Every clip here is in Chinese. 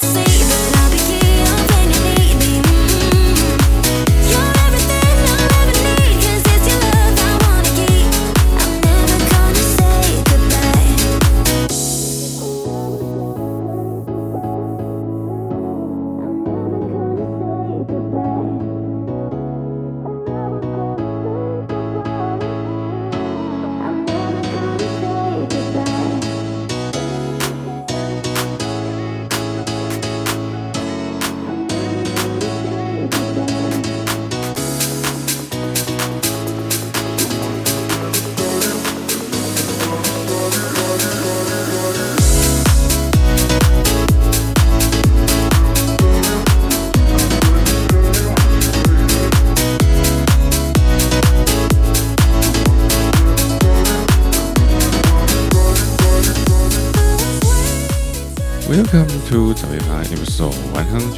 see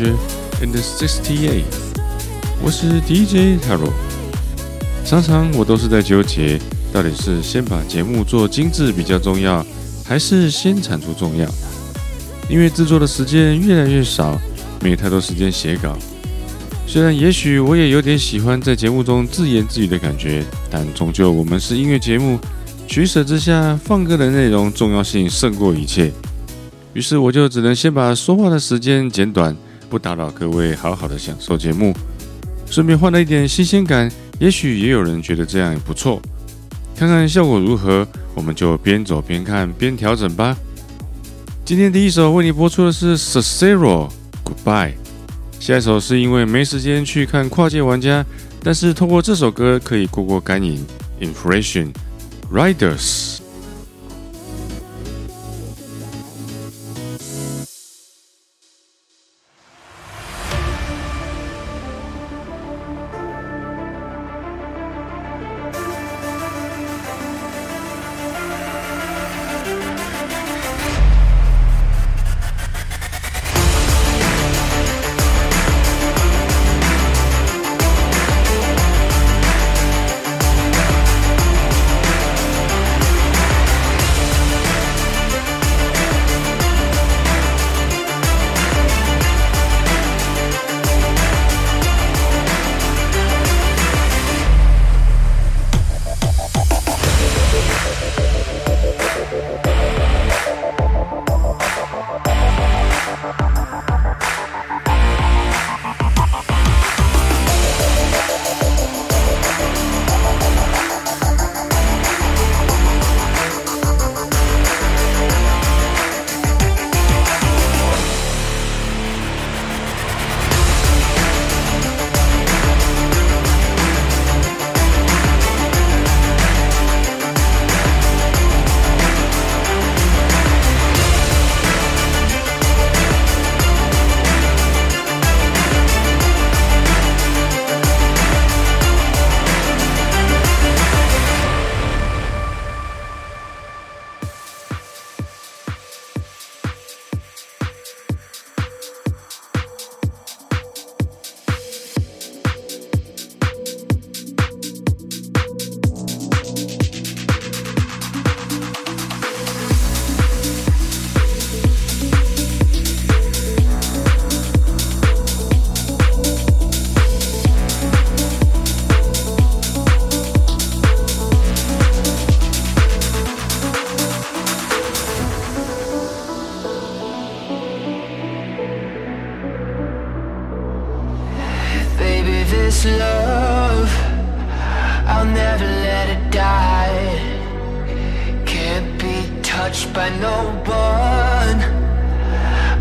One Hundred and Sixty-Eight。我是 DJ Taro。常常我都是在纠结，到底是先把节目做精致比较重要，还是先产出重要？因为制作的时间越来越少，没有太多时间写稿。虽然也许我也有点喜欢在节目中自言自语的感觉，但终究我们是音乐节目，取舍之下，放歌的内容重要性胜过一切。于是我就只能先把说话的时间减短，不打扰各位，好好的享受节目，顺便换了一点新鲜感。也许也有人觉得这样也不错，看看效果如何，我们就边走边看边调整吧。今天第一首为你播出的是 Sesero Goodbye，下一首是因为没时间去看跨界玩家，但是透过这首歌可以过过干瘾。Inflation Riders。Touched by no one.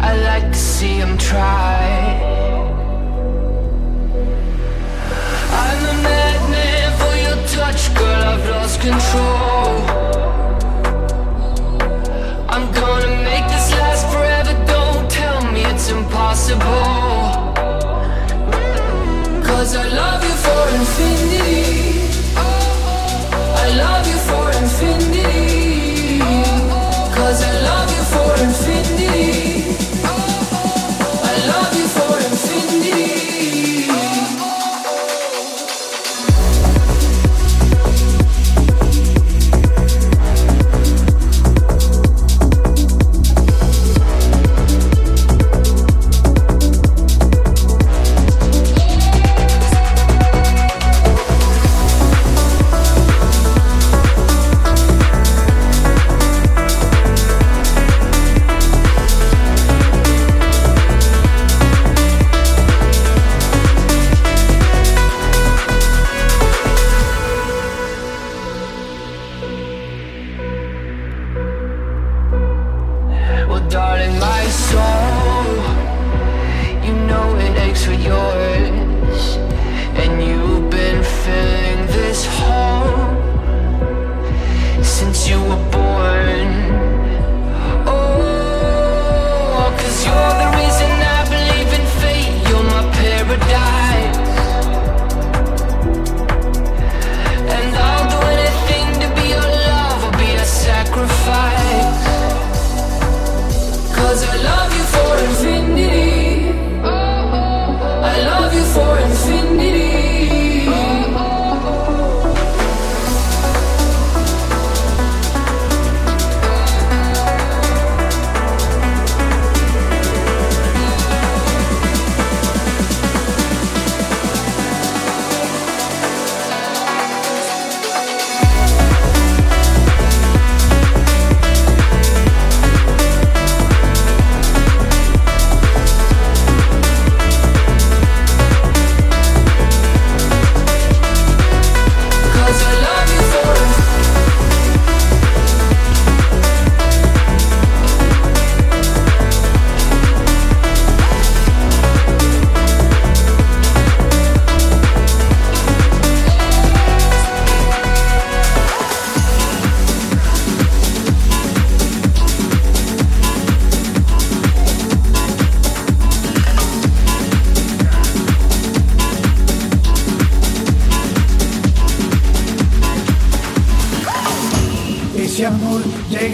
I like to see him try. I'm a madman for your touch, girl. I've lost control. I'm gonna make this last forever. Don't tell me it's impossible.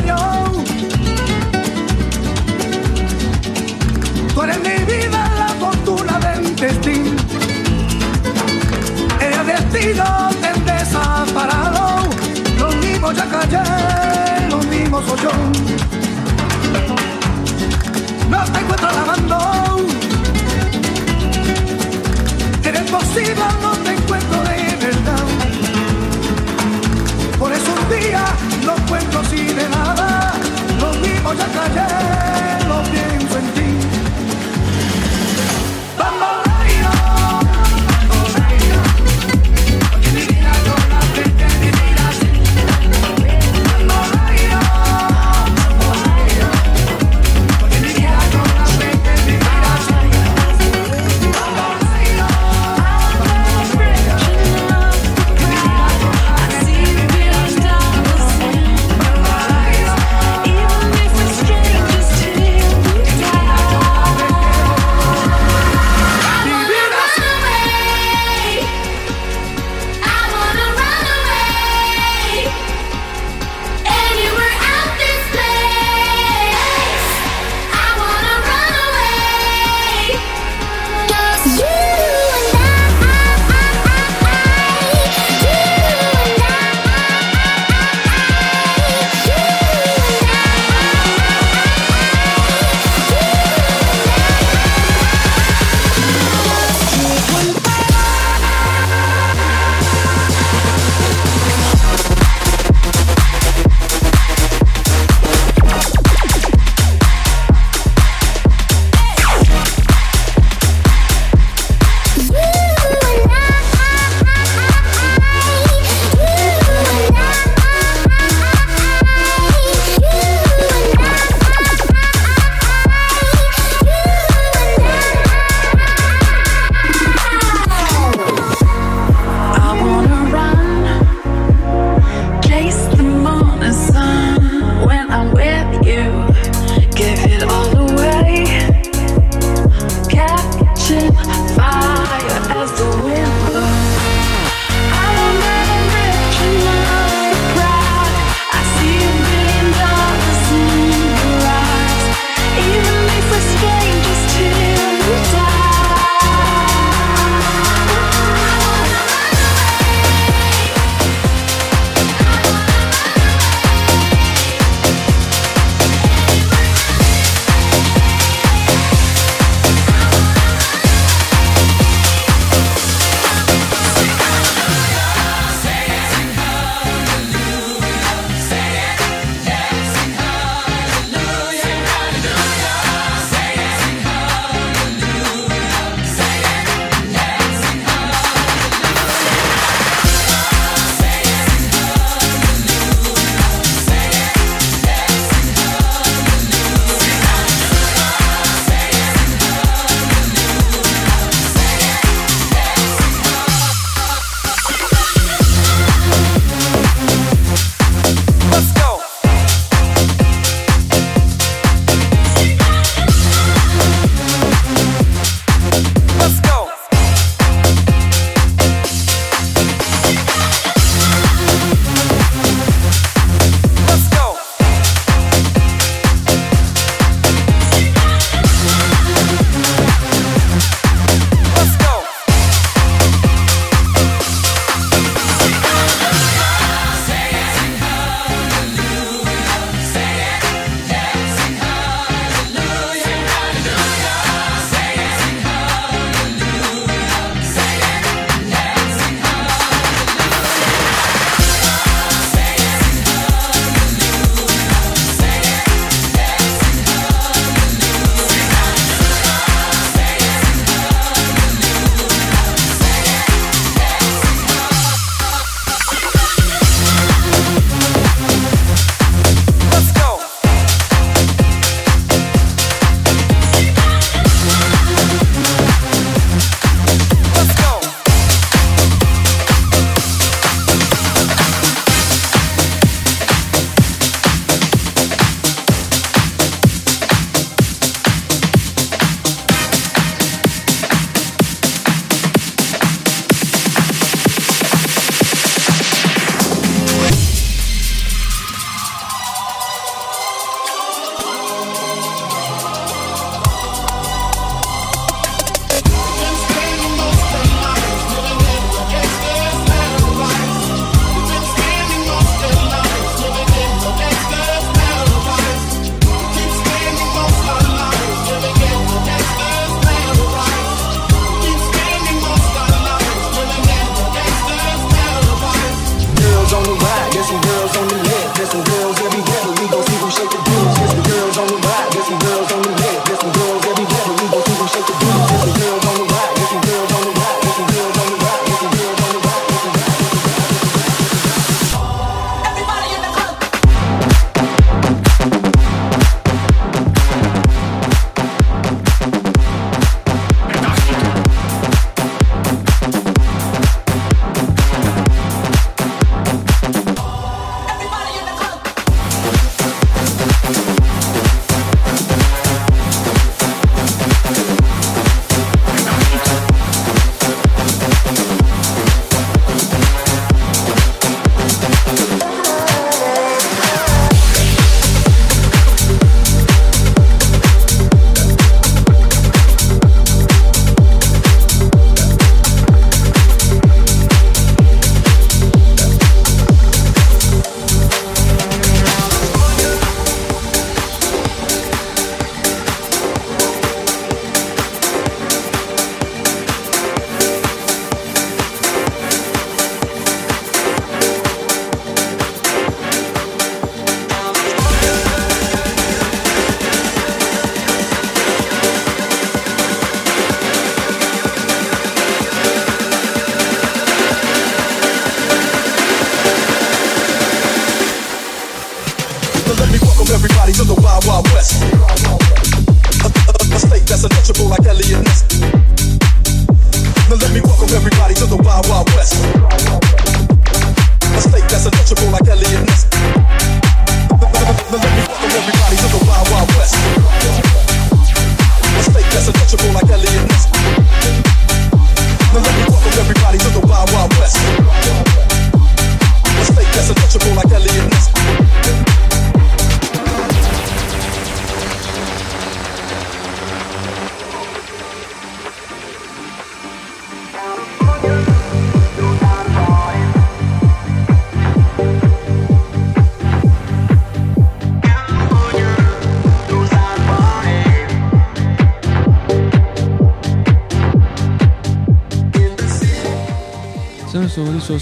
Dios. Tú eres mi vida, la fortuna del destino. El destino te desamparado. Lo mismo ya callé, lo mismo soy yo. No te encuentro lavando. Eres posible,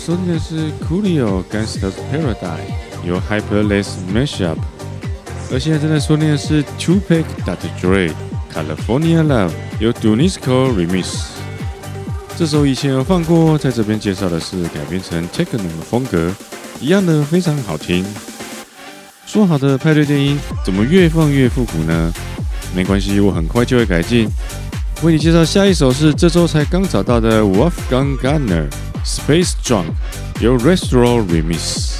收听的是 Coolio Gangsta's Paradise，由 Hyperless Mashup，而现在正在收听的是 Tupac Dr. Dre California Love，由 Dunisco Remix。这首以前有放过，在这边介绍的是改编成 Techno 的风格，一样的非常好听。说好的派对电音，怎么越放越复古呢？没关系，我很快就会改进。为你介绍下一首是这周才刚找到的 Wolfgang Garner Space Junk, your restaurant remix.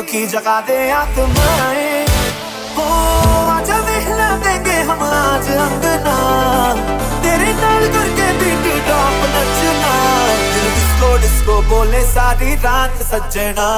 आपकी जगा दे आत्माएँ। ओ, आज देखना देंगे हम आज अंगना। तेरे नाल करके बीट टॉप नचना। डिस्को डिस्को बोले सारी रात सजना।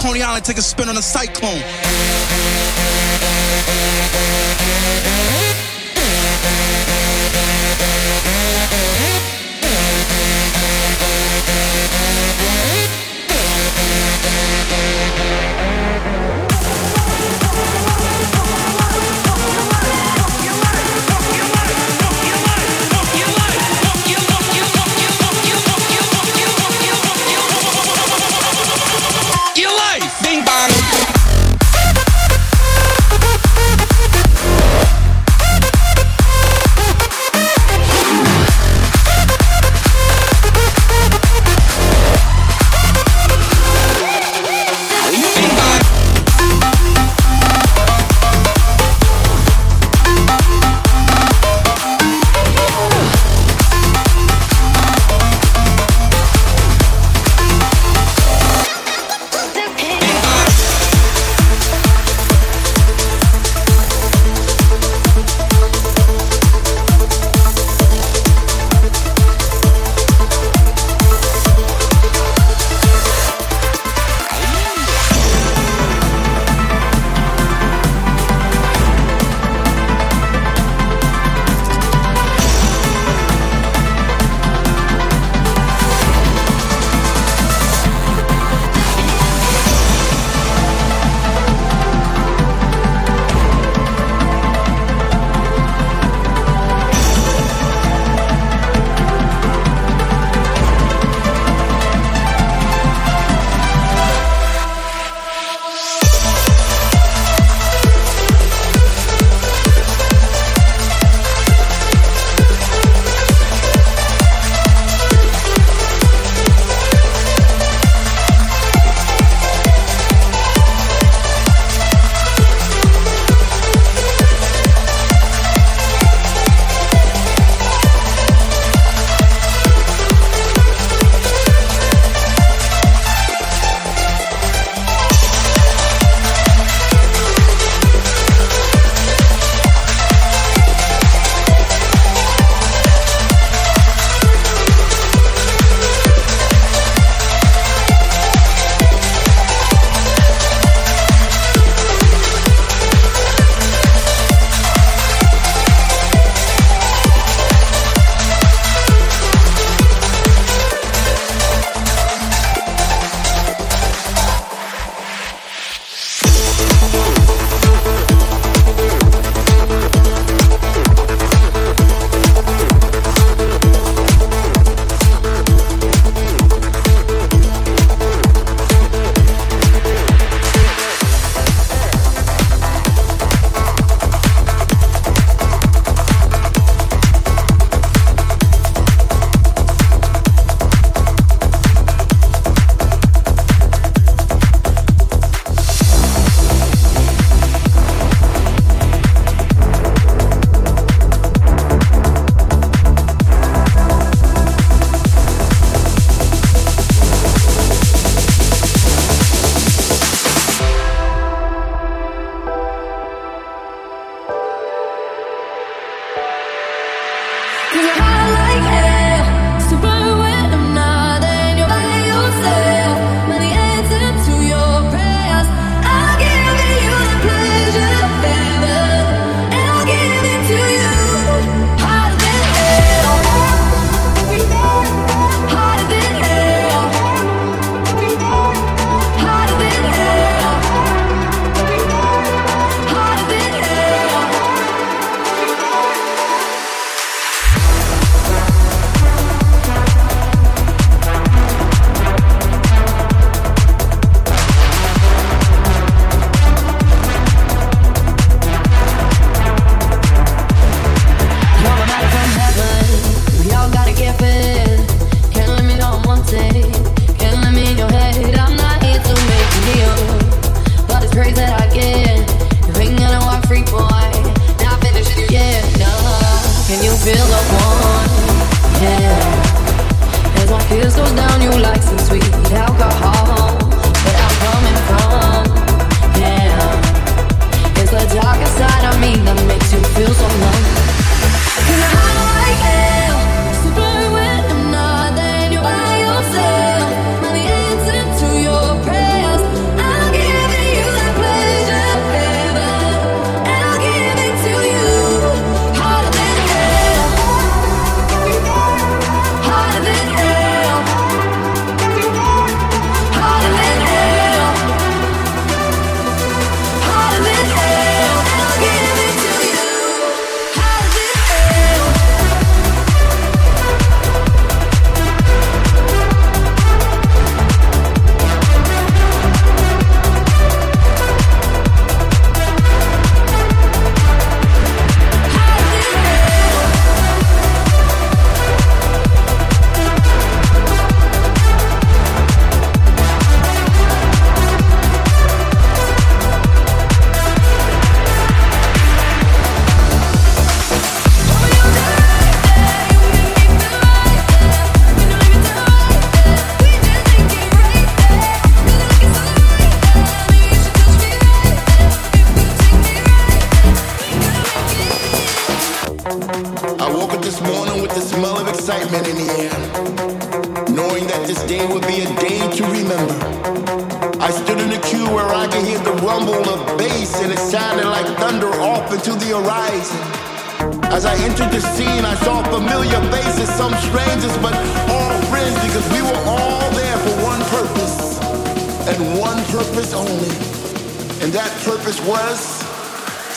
Coney Island, take a spin on a cyclone.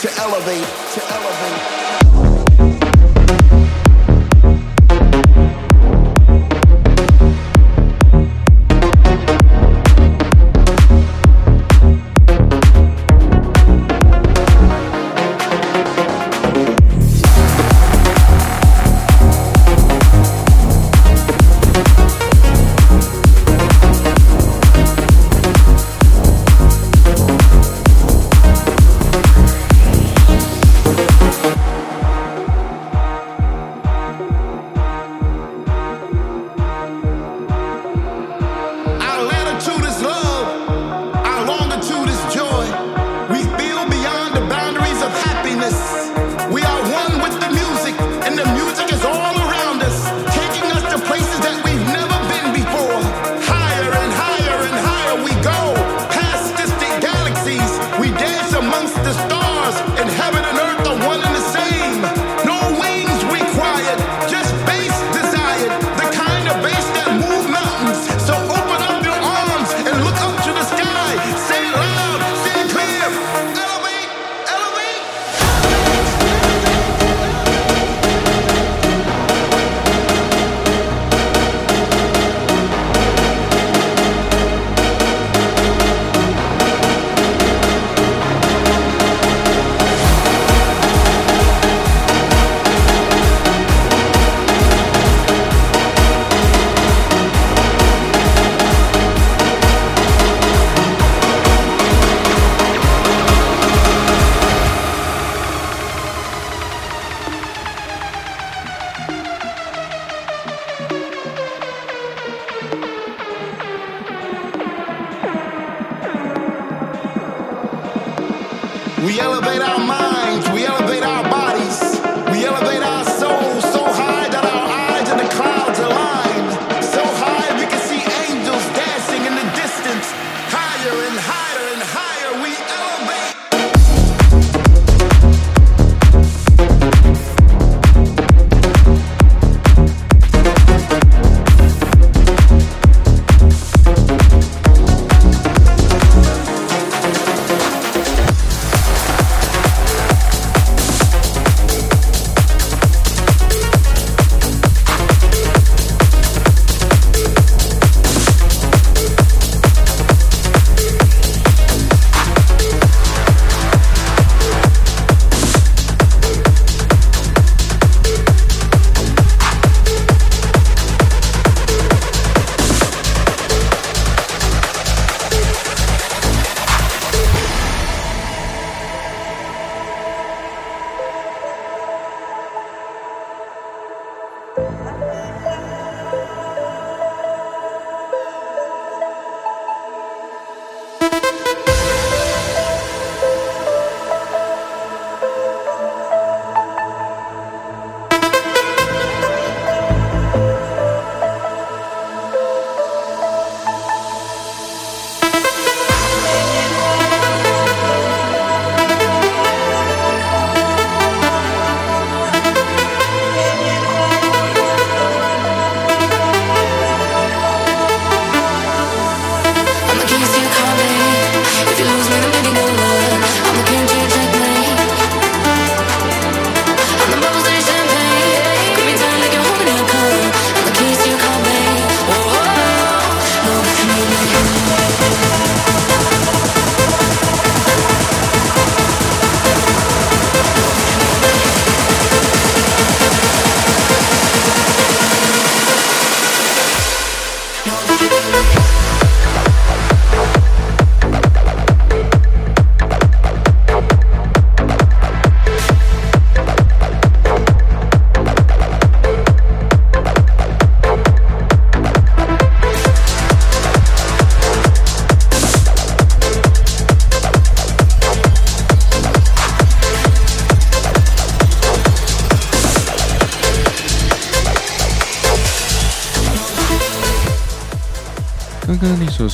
To elevate, to elevate.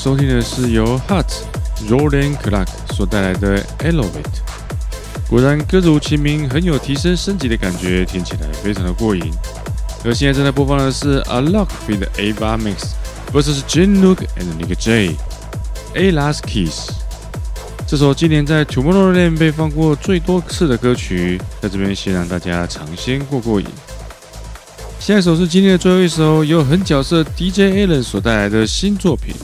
收听的是由 HUT、Rod and Clark 所带来的 Elevate。果然歌如其名，很有提升升级的感觉，听起来非常的过瘾。而现在正在播放的是 A Lock with Ava Max vs Jin-Wook and Nick J A Last Kiss。这首今年在 Tomorrowland 被放过最多次的歌曲，在这边先让大家尝鲜过过瘾。下一首是今天的最后一首，由狠角色 DJ Allen 所带来的新作品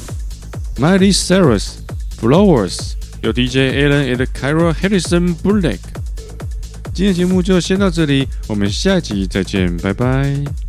Miley Cyrus Flowers，有 DJ Alan and Kyra Harrison Bullock。今天节目就先到这里，我们下集再见，拜拜。